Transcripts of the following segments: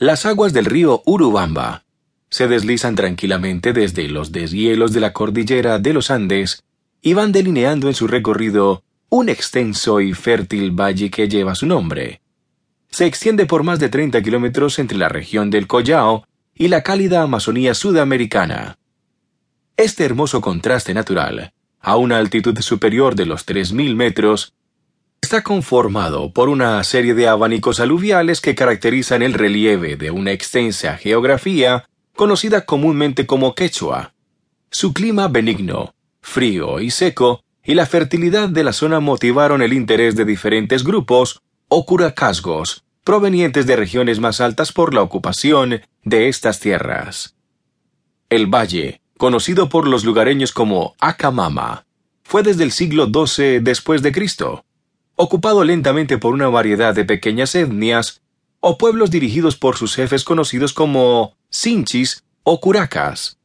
Las aguas del río Urubamba se deslizan tranquilamente desde los deshielos de la cordillera de los Andes y van delineando en su recorrido un extenso y fértil valle que lleva su nombre. Se extiende por más de 30 kilómetros entre la región del Collao y la cálida Amazonía sudamericana. Este hermoso contraste natural, a una altitud superior de los 3.000 metros, está conformado por una serie de abanicos aluviales que caracterizan el relieve de una extensa geografía conocida comúnmente como quechua. Su clima benigno, frío y seco, y la fertilidad de la zona motivaron el interés de diferentes grupos o curacasgos provenientes de regiones más altas por la ocupación de estas tierras. El valle, conocido por los lugareños como Acamama, fue desde el siglo XII después de Cristo, ocupado lentamente por una variedad de pequeñas etnias o pueblos dirigidos por sus jefes conocidos como Sinchis o Curacas.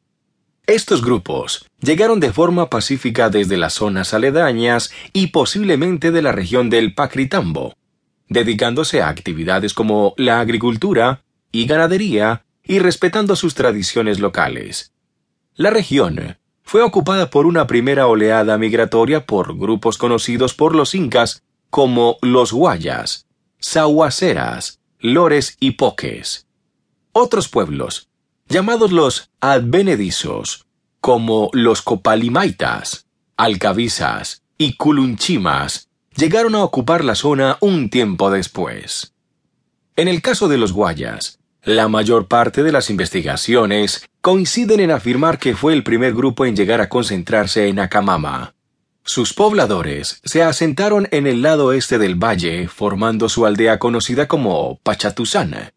Estos grupos llegaron de forma pacífica desde las zonas aledañas y posiblemente de la región del Pacritambo, dedicándose a actividades como la agricultura y ganadería y respetando sus tradiciones locales. La región fue ocupada por una primera oleada migratoria por grupos conocidos por los incas como los guayas, sahuaceras, lores y poques. Otros pueblos, llamados los advenedizos, como los copalimaitas, alcabizas y culunchimas, llegaron a ocupar la zona un tiempo después. En el caso de los guayas, la mayor parte de las investigaciones coinciden en afirmar que fue el primer grupo en llegar a concentrarse en Acamama. Sus pobladores se asentaron en el lado este del valle, formando su aldea conocida como Pachatuzana.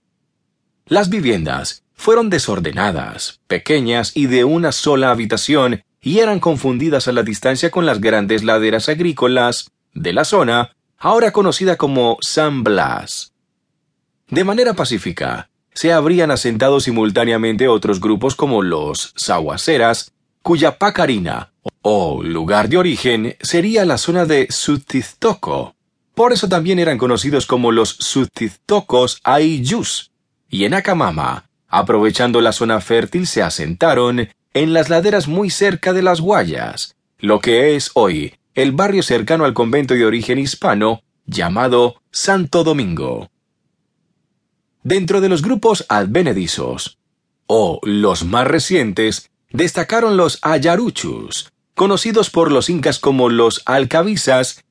Las viviendas fueron desordenadas, pequeñas y de una sola habitación, y eran confundidas a la distancia con las grandes laderas agrícolas de la zona, ahora conocida como San Blas. De manera pacífica, se habrían asentado simultáneamente otros grupos como los Sahuaceras, cuya pacarina o lugar de origen sería la zona de Sutiztoco. Por eso también eran conocidos como los Sutiztocos Ayllus. Y en Acamama, aprovechando la zona fértil, se asentaron en las laderas muy cerca de las Guayas, lo que es hoy el barrio cercano al convento de origen hispano llamado Santo Domingo. Dentro de los grupos advenedizos, o los más recientes, destacaron los ayaruchus, conocidos por los incas como los alcabizas,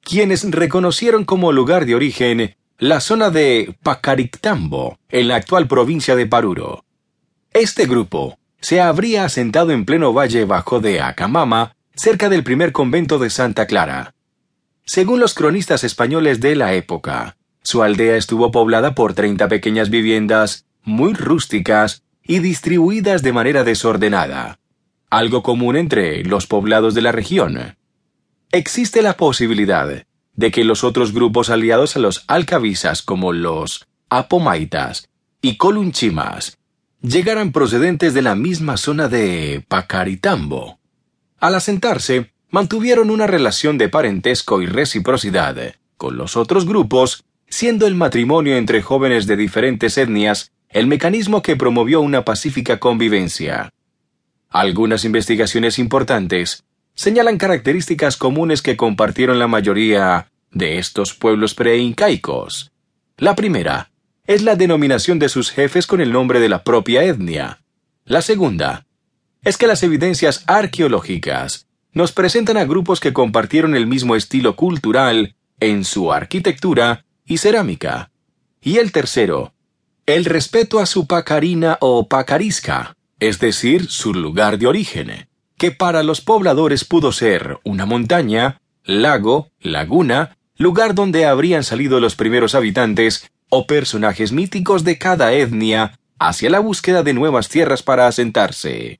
quienes reconocieron como lugar de origen la zona de Pacarictambo, en la actual provincia de Paruro. Este grupo se habría asentado en pleno valle bajo de Acamama cerca del primer convento de Santa Clara. Según los cronistas españoles de la época, su aldea estuvo poblada por treinta pequeñas viviendas muy rústicas y distribuidas de manera desordenada, algo común entre los poblados de la región. Existe la posibilidad de que los otros grupos aliados a los alcabizas como los apomaitas y colunchimas llegaran procedentes de la misma zona de Pacaritambo. Al asentarse, mantuvieron una relación de parentesco y reciprocidad con los otros grupos, siendo el matrimonio entre jóvenes de diferentes etnias el mecanismo que promovió una pacífica convivencia. Algunas investigaciones importantes señalan características comunes que compartieron la mayoría de estos pueblos preincaicos. La primera es la denominación de sus jefes con el nombre de la propia etnia. La segunda es que las evidencias arqueológicas nos presentan a grupos que compartieron el mismo estilo cultural en su arquitectura y cerámica. Y el tercero, el respeto a su pacarina o pacarisca, es decir, su lugar de origen, que para los pobladores pudo ser una montaña, lago, laguna, lugar donde habrían salido los primeros habitantes o personajes míticos de cada etnia hacia la búsqueda de nuevas tierras para asentarse.